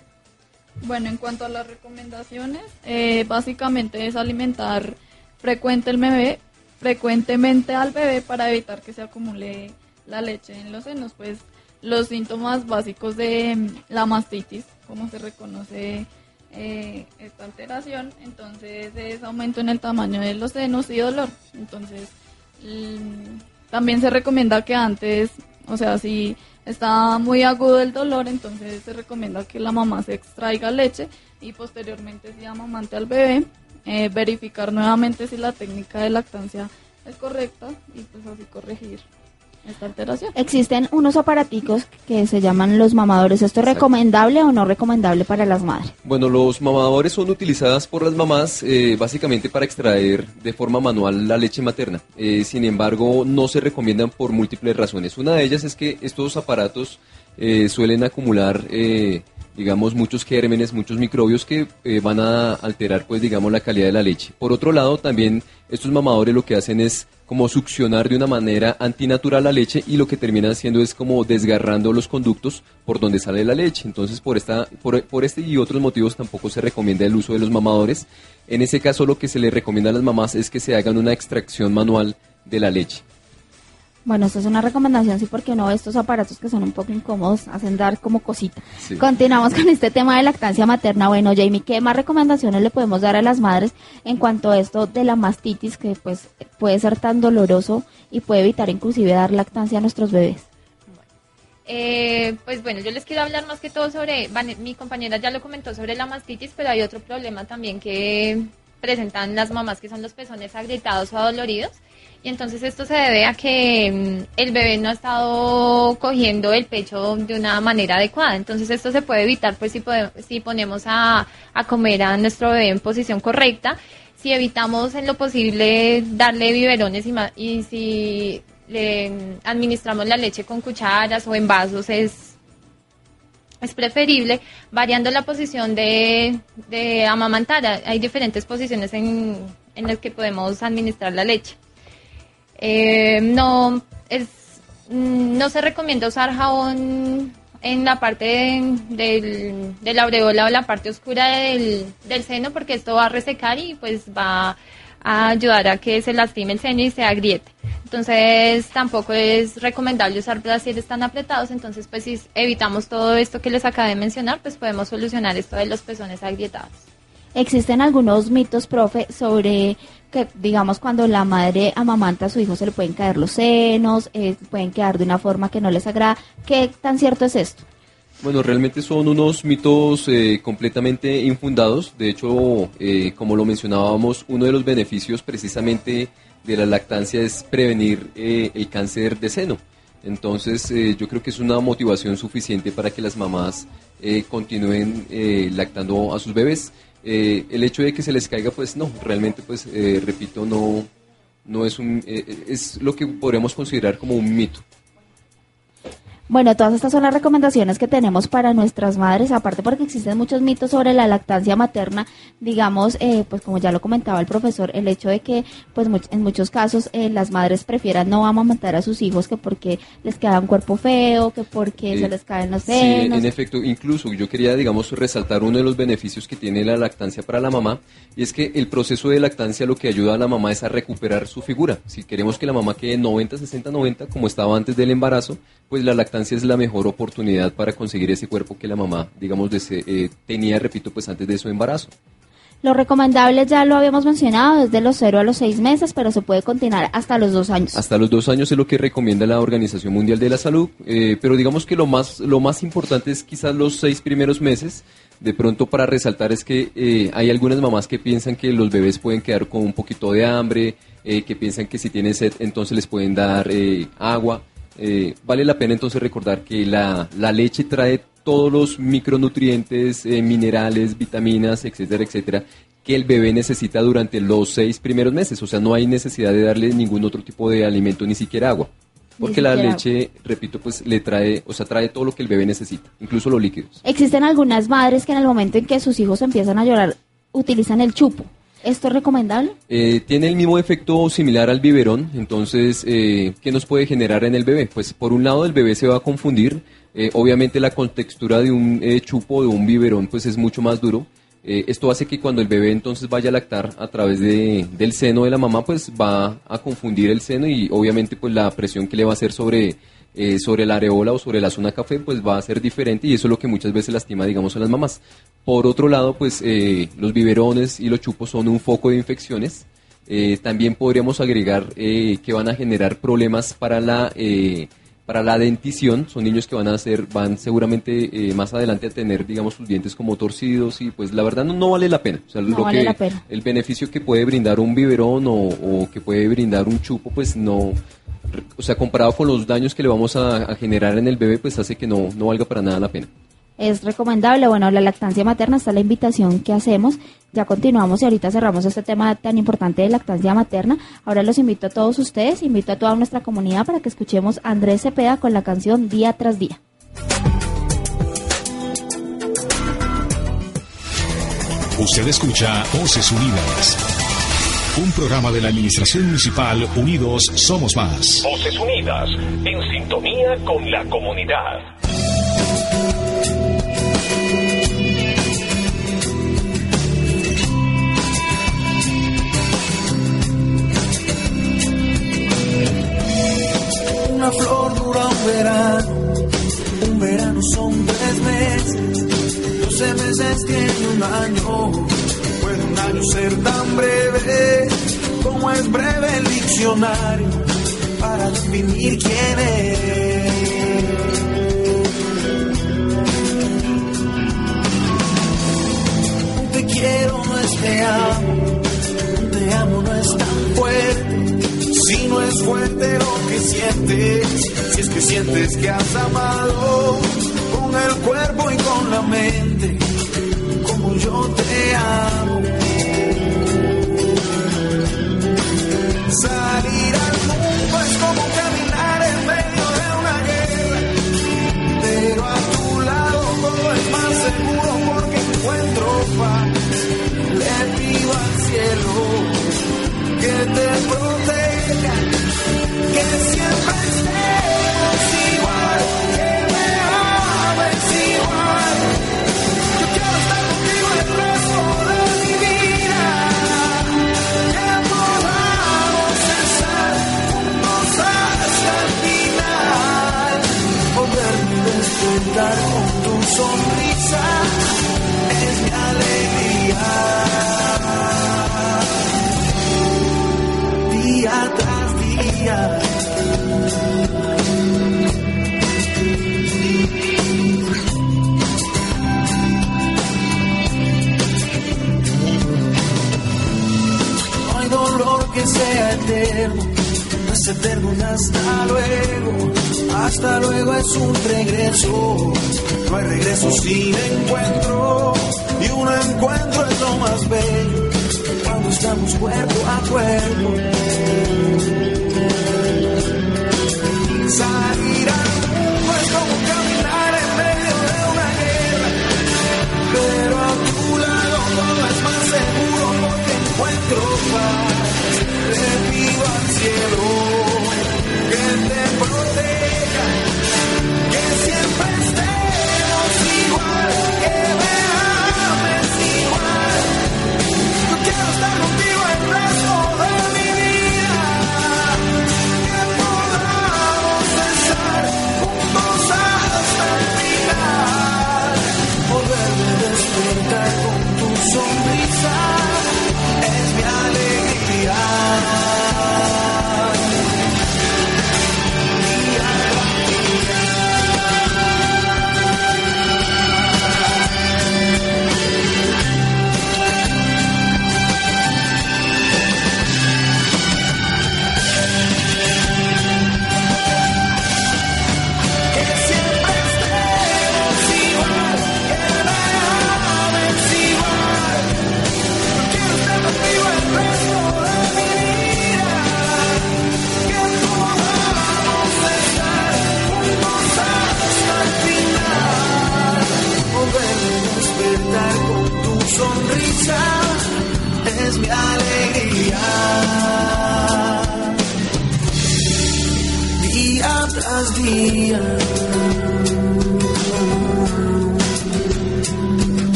Bueno, en cuanto a las recomendaciones, eh, básicamente es alimentar frecuente el bebé, frecuentemente al bebé para evitar que se acumule la leche en los senos. Pues los síntomas básicos de mm, la mastitis, como se reconoce eh, esta alteración, entonces es aumento en el tamaño de los senos y dolor. Entonces mm, también se recomienda que antes, o sea, si está muy agudo el dolor, entonces se recomienda que la mamá se extraiga leche y posteriormente se amamante al bebé, eh, verificar nuevamente si la técnica de lactancia es correcta y pues así corregir esta alteración. Existen unos aparaticos que se llaman los mamadores. ¿Esto es recomendable o no recomendable para las madres? Bueno, los mamadores son utilizadas por las mamás eh, básicamente para extraer de forma manual la leche materna. Eh, sin embargo, no se recomiendan por múltiples razones. Una de ellas es que estos aparatos eh, suelen acumular digamos, muchos gérmenes, muchos microbios que eh, van a alterar, pues, digamos, la calidad de la leche. Por otro lado, también estos mamadores lo que hacen es como succionar de una manera antinatural la leche y lo que terminan haciendo es como desgarrando los conductos por donde sale la leche. Entonces, por, esta, por, por este y otros motivos tampoco se recomienda el uso de los mamadores. En ese caso, lo que se le recomienda a las mamás es que se hagan una extracción manual de la leche. Bueno, esto es una recomendación, sí, porque no, estos aparatos que son un poco incómodos hacen dar como cosita. Continuamos con este tema de lactancia materna. Bueno, Jamie, ¿qué más recomendaciones le podemos dar a las madres en cuanto a esto de la mastitis, que pues puede ser tan doloroso y puede evitar inclusive dar lactancia a nuestros bebés? Eh, pues bueno, yo les quiero hablar más que todo sobre, mi compañera ya lo comentó sobre la mastitis, pero hay otro problema también que presentan las mamás que son los pezones agrietados o adoloridos y entonces esto se debe a que mm, el bebé no ha estado cogiendo el pecho de una manera adecuada. Entonces esto se puede evitar pues si, podemos, si ponemos a, comer a nuestro bebé en posición correcta, si evitamos en lo posible darle biberones y, y si le mm, administramos la leche con cucharas o en vasos es es preferible variando la posición de, de amamantar. Hay diferentes posiciones en, en las que podemos administrar la leche. Eh, no, es, mm, no se recomienda usar jabón en la parte del, de la aureola o la parte oscura del, del seno porque esto va a resecar y pues va a ayudar a que se lastime el seno y se agriete. Entonces tampoco es recomendable usar brasieres tan apretados, entonces pues si evitamos todo esto que les acabé de mencionar, pues podemos solucionar esto de los pezones agrietados. Existen algunos mitos, profe, sobre que, digamos, cuando la madre amamanta a su hijo se le pueden caer los senos, eh, pueden quedar de una forma que no les agrada. ¿Qué tan cierto es esto? Bueno, realmente son unos mitos eh, completamente infundados. De hecho, eh, como lo mencionábamos, uno de los beneficios precisamente de la lactancia es prevenir el cáncer de seno. Entonces, yo creo que es una motivación suficiente para que las mamás continúen lactando a sus bebés. Eh, el hecho de que se les caiga, pues no, realmente, pues eh, repito, no, no es un, eh, es lo que podríamos considerar como un mito. Bueno, todas estas son las recomendaciones que tenemos para nuestras madres, aparte porque existen muchos mitos sobre la lactancia materna, digamos, eh, pues como ya lo comentaba el profesor, el hecho de que pues en muchos casos eh, las madres prefieran no amamantar a sus hijos que porque les queda un cuerpo feo, que porque se les caen los senos. Sí, en efecto, incluso yo quería, digamos, resaltar uno de los beneficios que tiene la lactancia para la mamá, y es que el proceso de lactancia lo que ayuda a la mamá es a recuperar su figura. Si queremos que la mamá quede 90, 60, 90, como estaba antes del embarazo, pues la lactancia es la mejor oportunidad para conseguir ese cuerpo que la mamá, digamos, eh, tenía, repito, pues antes de su embarazo. Lo recomendable ya lo habíamos mencionado, desde los 0 a los 6 meses, pero se puede continuar hasta los 2 años. Hasta los 2 años es lo que recomienda la Organización Mundial de la Salud, eh, pero digamos que lo más, lo más importante es quizás los 6 primeros meses. De pronto para resaltar es que eh, hay algunas mamás que piensan que los bebés pueden quedar con un poquito de hambre, que piensan que si tienen sed entonces les pueden dar agua. Eh, vale la pena entonces recordar que la, leche trae todos los micronutrientes, eh, minerales, vitaminas, etcétera, etcétera, que el bebé necesita durante los seis primeros meses. O sea, no hay necesidad de darle ningún otro tipo de alimento, ni siquiera agua. Porque la leche, repito, pues le trae, o sea, trae todo lo que el bebé necesita, incluso los líquidos. Existen algunas madres que en el momento en que sus hijos empiezan a llorar utilizan el chupo. ¿Esto es recomendable? Eh, tiene el mismo efecto similar al biberón, entonces, eh, ¿qué nos puede generar en el bebé? Pues por un lado el bebé se va a confundir, eh, obviamente la contextura de un chupo, de un biberón, pues es mucho más duro. Esto hace que cuando el bebé entonces vaya a lactar a través de, del seno de la mamá, pues va a confundir el seno y obviamente pues la presión que le va a hacer sobre, eh, sobre la areola o sobre la zona café, pues va a ser diferente y eso es lo que muchas veces lastima, digamos, a las mamás. Por otro lado, pues eh, los biberones y los chupos son un foco de infecciones. Eh, también podríamos agregar eh, que van a generar problemas para la eh, para la dentición. Son niños que van a ser, van seguramente eh, más adelante a tener, digamos, sus dientes como torcidos y pues la verdad no, no vale la pena. O sea, No lo vale que, la pena. el beneficio que puede brindar un biberón o, o que puede brindar un chupo, pues no, o sea, comparado con los daños que le vamos a, a generar en el bebé, pues hace que no, no valga para nada la pena. Es recomendable. Bueno, la lactancia materna está la invitación que hacemos. Ya continuamos y ahorita cerramos este tema tan importante de lactancia materna. Ahora los invito a todos ustedes, invito a toda nuestra comunidad para que escuchemos a Andrés Cepeda con la canción Día tras Día. Usted escucha Voces Unidas. Un programa de la Administración Municipal Unidos Somos Más. Voces Unidas, en sintonía con la comunidad. Una flor dura un verano, un verano son tres meses, doce meses tiene un año. Año ser tan breve como es breve el diccionario para definir quién es. Un te quiero no es te amo, un te amo no es tan fuerte. Si no es fuerte lo que sientes, si es que sientes que has amado con el cuerpo y con la mente, como yo te amo. Salir al mundo es como caminar en medio de una guerra, pero a tu lado todo es más seguro porque encuentro paz. Le pido al cielo que te no es eterno un hasta luego. Hasta luego es un regreso, no hay regreso sin encuentro. Y un encuentro es lo más bello cuando estamos cuerpo a cuerpo.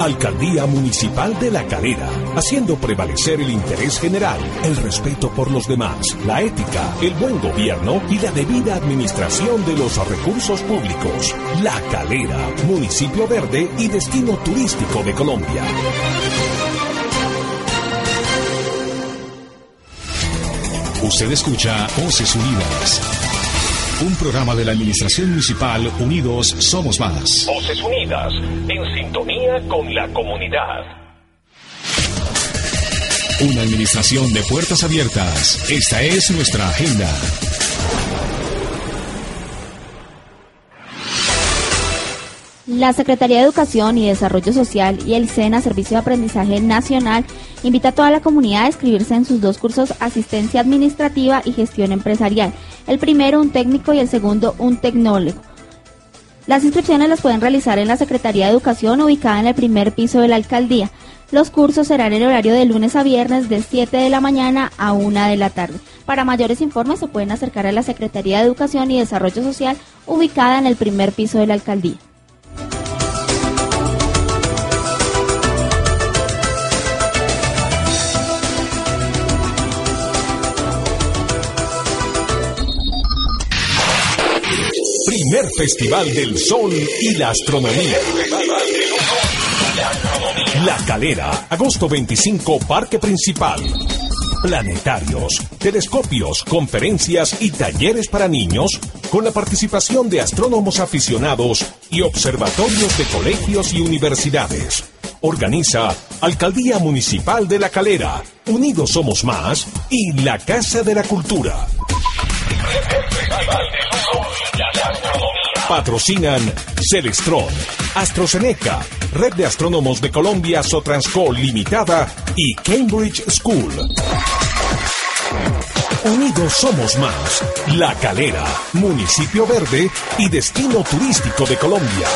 Alcaldía Municipal de La Calera, haciendo prevalecer el interés general, el respeto por los demás, la ética, el buen gobierno y la debida administración de los recursos públicos. La Calera, municipio verde y destino turístico de Colombia. Usted escucha Voces Unidas. Un programa de la Administración Municipal Unidos Somos Más. Voces Unidas, en sintonía con la comunidad. Una administración de puertas abiertas. Esta es nuestra agenda. La Secretaría de Educación y Desarrollo Social y el SENA, Servicio de Aprendizaje Nacional, invita a toda la comunidad a inscribirse en sus dos cursos Asistencia Administrativa y Gestión Empresarial. El primero un técnico y el segundo un tecnólogo. Las inscripciones las pueden realizar en la Secretaría de Educación ubicada en el primer piso de la alcaldía. Los cursos serán en horario de lunes a viernes de 7 de la mañana a 1 de la tarde. Para mayores informes se pueden acercar a la Secretaría de Educación y Desarrollo Social ubicada en el primer piso de la alcaldía. Primer Festival del Sol y la Astronomía. La Calera, agosto 25, Parque Principal. Planetarios, telescopios, conferencias y talleres para niños con la participación de astrónomos aficionados y observatorios de colegios y universidades. Organiza Alcaldía Municipal de La Calera, Unidos Somos Más y la Casa de la Cultura. Patrocinan Celestron, AstroZeneca, Red de Astrónomos de Colombia Sotransco Limitada y Cambridge School. Unidos somos más. La Calera, municipio verde y destino turístico de Colombia.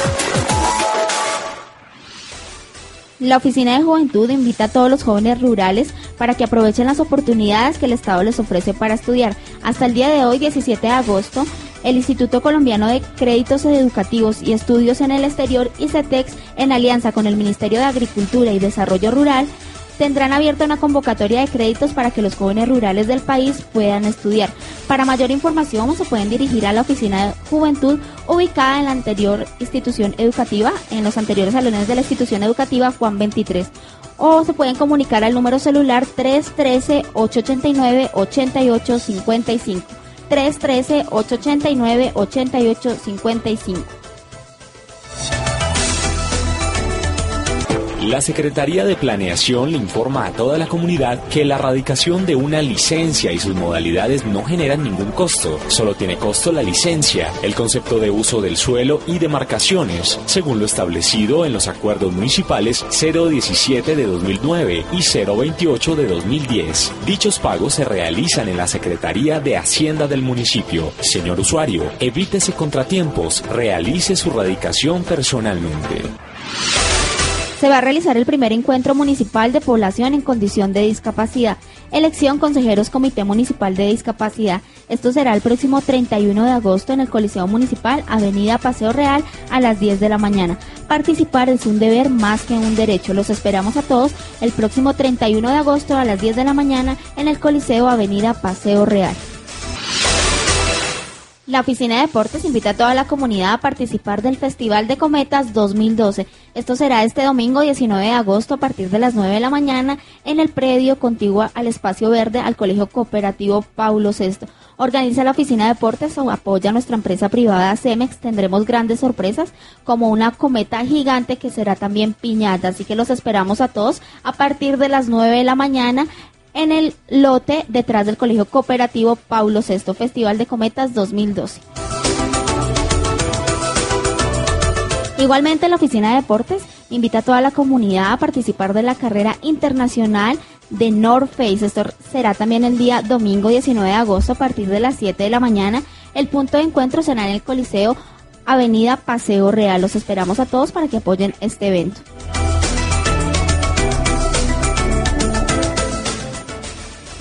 La Oficina de Juventud invita a todos los jóvenes rurales para que aprovechen las oportunidades que el Estado les ofrece para estudiar. Hasta el día de hoy, 17 de agosto, el Instituto Colombiano de Créditos Educativos y Estudios en el Exterior, ICETEX, en alianza con el Ministerio de Agricultura y Desarrollo Rural, tendrán abierta una convocatoria de créditos para que los jóvenes rurales del país puedan estudiar. Para mayor información se pueden dirigir a la Oficina de Juventud ubicada en la anterior institución educativa, en los anteriores salones de la institución educativa Juan 23 o se pueden comunicar al número celular 313-889-8855. 313-889-8855. La Secretaría de Planeación le informa a toda la comunidad que la radicación de una licencia y sus modalidades no generan ningún costo. Solo tiene costo la licencia, el concepto de uso del suelo y demarcaciones, según lo establecido en los acuerdos municipales 017 de 2009 y 028 de 2010. Dichos pagos se realizan en la Secretaría de Hacienda del municipio. Señor usuario, evítese contratiempos, realice su radicación personalmente se va a realizar el primer encuentro municipal de población en condición de discapacidad. Elección Consejeros Comité Municipal de Discapacidad. Esto será el próximo 31 de agosto en el Coliseo Municipal, Avenida Paseo Real, a las 10 de la mañana. Participar es un deber más que un derecho. Los esperamos a todos el próximo 31 de agosto a las 10 de la mañana en el Coliseo Avenida Paseo Real. La Oficina de Deportes invita a toda la comunidad a participar del Festival de Cometas 2012. Esto será este domingo 19 de agosto a partir de las 9 de la mañana en el predio contiguo al Espacio Verde al Colegio Cooperativo Paulo VI. Organiza la Oficina de Deportes o apoya a nuestra empresa privada Cemex. Tendremos grandes sorpresas como una cometa gigante que será también piñata. Así que los esperamos a todos a partir de las 9 de la mañana en el lote detrás del Colegio Cooperativo Paulo VI Festival de Cometas 2012. Igualmente la Oficina de Deportes invita a toda la comunidad a participar de la carrera internacional de North Face. Esto será también el día domingo 19 de agosto a partir de las 7 de la mañana. El punto de encuentro será en el Coliseo Avenida Paseo Real. Los esperamos a todos para que apoyen este evento.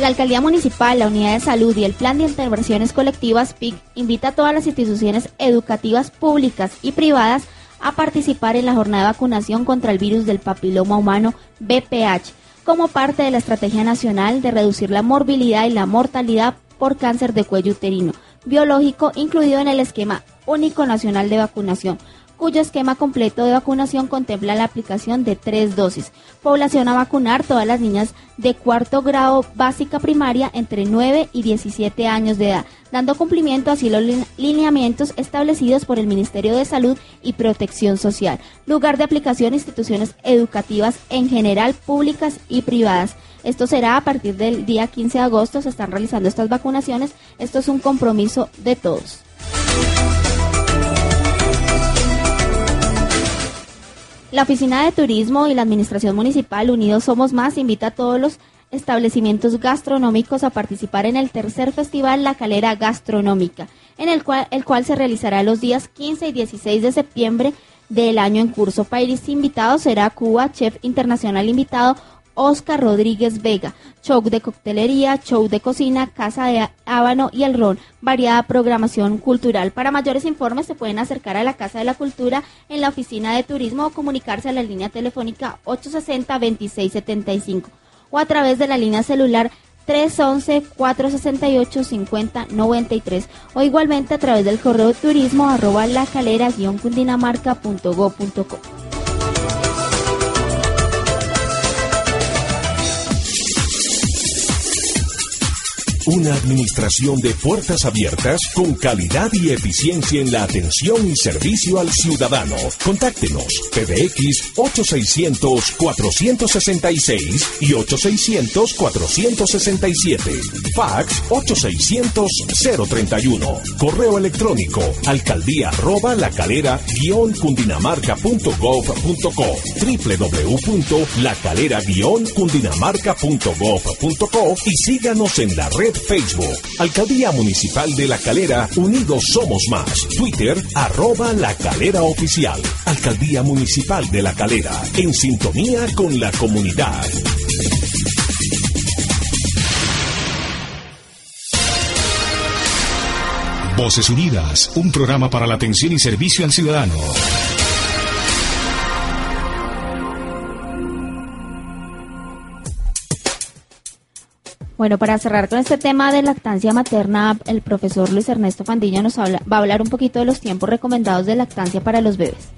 La Alcaldía Municipal, la Unidad de Salud y el Plan de Intervenciones Colectivas PIC invita a todas las instituciones educativas públicas y privadas a participar en la jornada de vacunación contra el virus del papiloma humano BPH como parte de la Estrategia Nacional de reducir la morbilidad y la mortalidad por cáncer de cuello uterino biológico incluido en el esquema único nacional de vacunación cuyo esquema completo de vacunación contempla la aplicación de tres dosis. Población a vacunar todas las niñas de cuarto grado básica primaria entre 9 y 17 años de edad, dando cumplimiento así los lineamientos establecidos por el Ministerio de Salud y Protección Social. Lugar de aplicación instituciones educativas en general, públicas y privadas. Esto será a partir del día 15 de agosto, se están realizando estas vacunaciones. Esto es un compromiso de todos. La Oficina de Turismo y la Administración Municipal Unidos Somos Más invita a todos los establecimientos gastronómicos a participar en el tercer festival La Calera Gastronómica, en el cual, el cual se realizará los días 15 y 16 de septiembre del año en curso. País invitado será Cuba, chef internacional invitado Oscar Rodríguez Vega, show de coctelería, show de cocina, casa de ábano y el ron, variada programación cultural. Para mayores informes se pueden acercar a la Casa de la Cultura en la oficina de turismo o comunicarse a la línea telefónica 860-2675 o a través de la línea celular 311-468-5093 o igualmente a través del correo turismo arroba la Una administración de puertas abiertas con calidad y eficiencia en la atención y servicio al ciudadano. Contáctenos PBX 8600-466 y 8600-467. Fax 8600-031. Correo electrónico alcaldía arroba la calera guion cundinamarca.gov.co www.lacalera guion cundinamarca.gov.co y síganos en la red Facebook. Alcaldía Municipal de La Calera, Unidos Somos Más. Twitter, arroba La Calera Oficial. Alcaldía Municipal de La Calera, en sintonía con la comunidad. Voces Unidas, un programa para la atención y servicio al ciudadano. Bueno, para cerrar con este tema de lactancia materna, el profesor Luis Ernesto Pandilla nos va a hablar un poquito de los tiempos recomendados de lactancia para los bebés.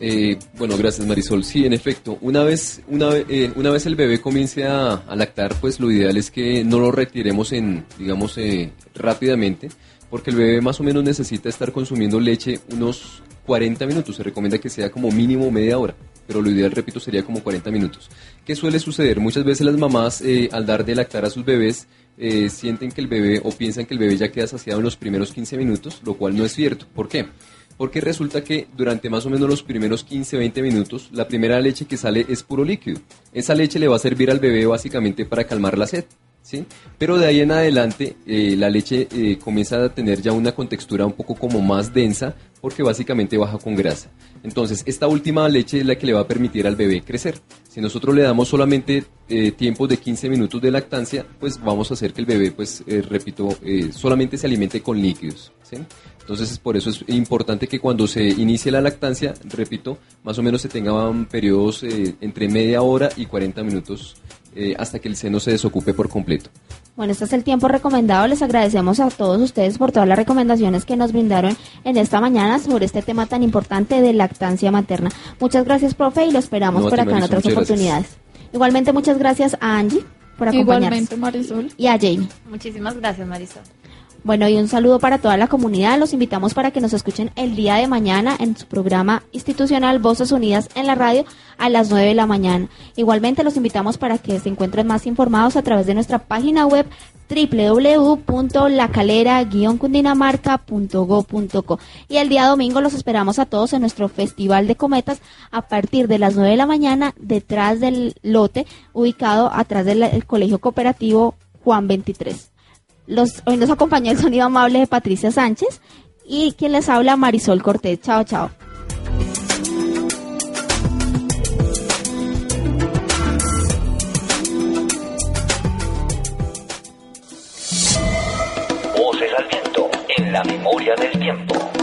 Eh, bueno, gracias Marisol. Sí, en efecto, una vez, una, eh, una vez el bebé comience a, lactar, pues lo ideal es que no lo retiremos en, digamos, eh, rápidamente, porque el bebé más o menos necesita estar consumiendo leche unos 40 minutos. Se recomienda que sea como mínimo media hora, pero lo ideal, repito, sería como 40 minutos. ¿Qué suele suceder? Muchas veces las mamás eh, al dar de lactar a sus bebés eh, sienten que el bebé o piensan que el bebé ya queda saciado en los primeros 15 minutos, lo cual no es cierto. ¿Por qué? Porque resulta que durante más o menos los primeros 15-20 minutos, la primera leche que sale es puro líquido. Esa leche le va a servir al bebé básicamente para calmar la sed. Pero de ahí en adelante eh, la leche comienza a tener ya una contextura un poco como más densa porque básicamente baja con grasa. Entonces, esta última leche es la que le va a permitir al bebé crecer. Si nosotros le damos solamente eh, tiempos de 15 minutos de lactancia, pues vamos a hacer que el bebé, pues, eh, repito, eh, solamente se alimente con líquidos. Entonces, por eso es importante que cuando se inicie la lactancia, repito, más o menos se tengan periodos entre media hora y 40 minutos hasta que el seno se desocupe por completo. Bueno, este es el tiempo recomendado. Les agradecemos a todos ustedes por todas las recomendaciones que nos brindaron en esta mañana sobre este tema tan importante de lactancia materna. Muchas gracias, profe, y lo esperamos por acá en otras oportunidades. Igualmente, muchas gracias a Angie por acompañarnos. Igualmente, Marisol. Y a Jamie. Muchísimas gracias, Marisol. Bueno, y un saludo para toda la comunidad. Los invitamos para que nos escuchen el día de mañana en su programa institucional Voces Unidas en la radio a las 9 de la mañana. Igualmente los invitamos para que se encuentren más informados a través de nuestra página web www.lacalera-cundinamarca.go.co y el día domingo los esperamos a todos en nuestro Festival de Cometas a partir de las 9 de la mañana detrás del lote ubicado atrás del Colegio Cooperativo Juan 23. Los, hoy nos acompaña el sonido amable de Patricia Sánchez y quien les habla Marisol Cortés. Chao, chao. Voces al viento en la memoria del tiempo.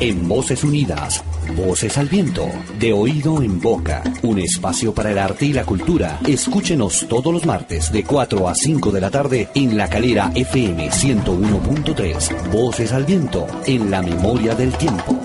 En Voces Unidas, Voces al Viento, de oído en boca, un espacio para el arte y la cultura. Escúchenos todos los martes de 4 a 5 de la tarde en La Calera FM 101.3. Voces al Viento, en la memoria del tiempo.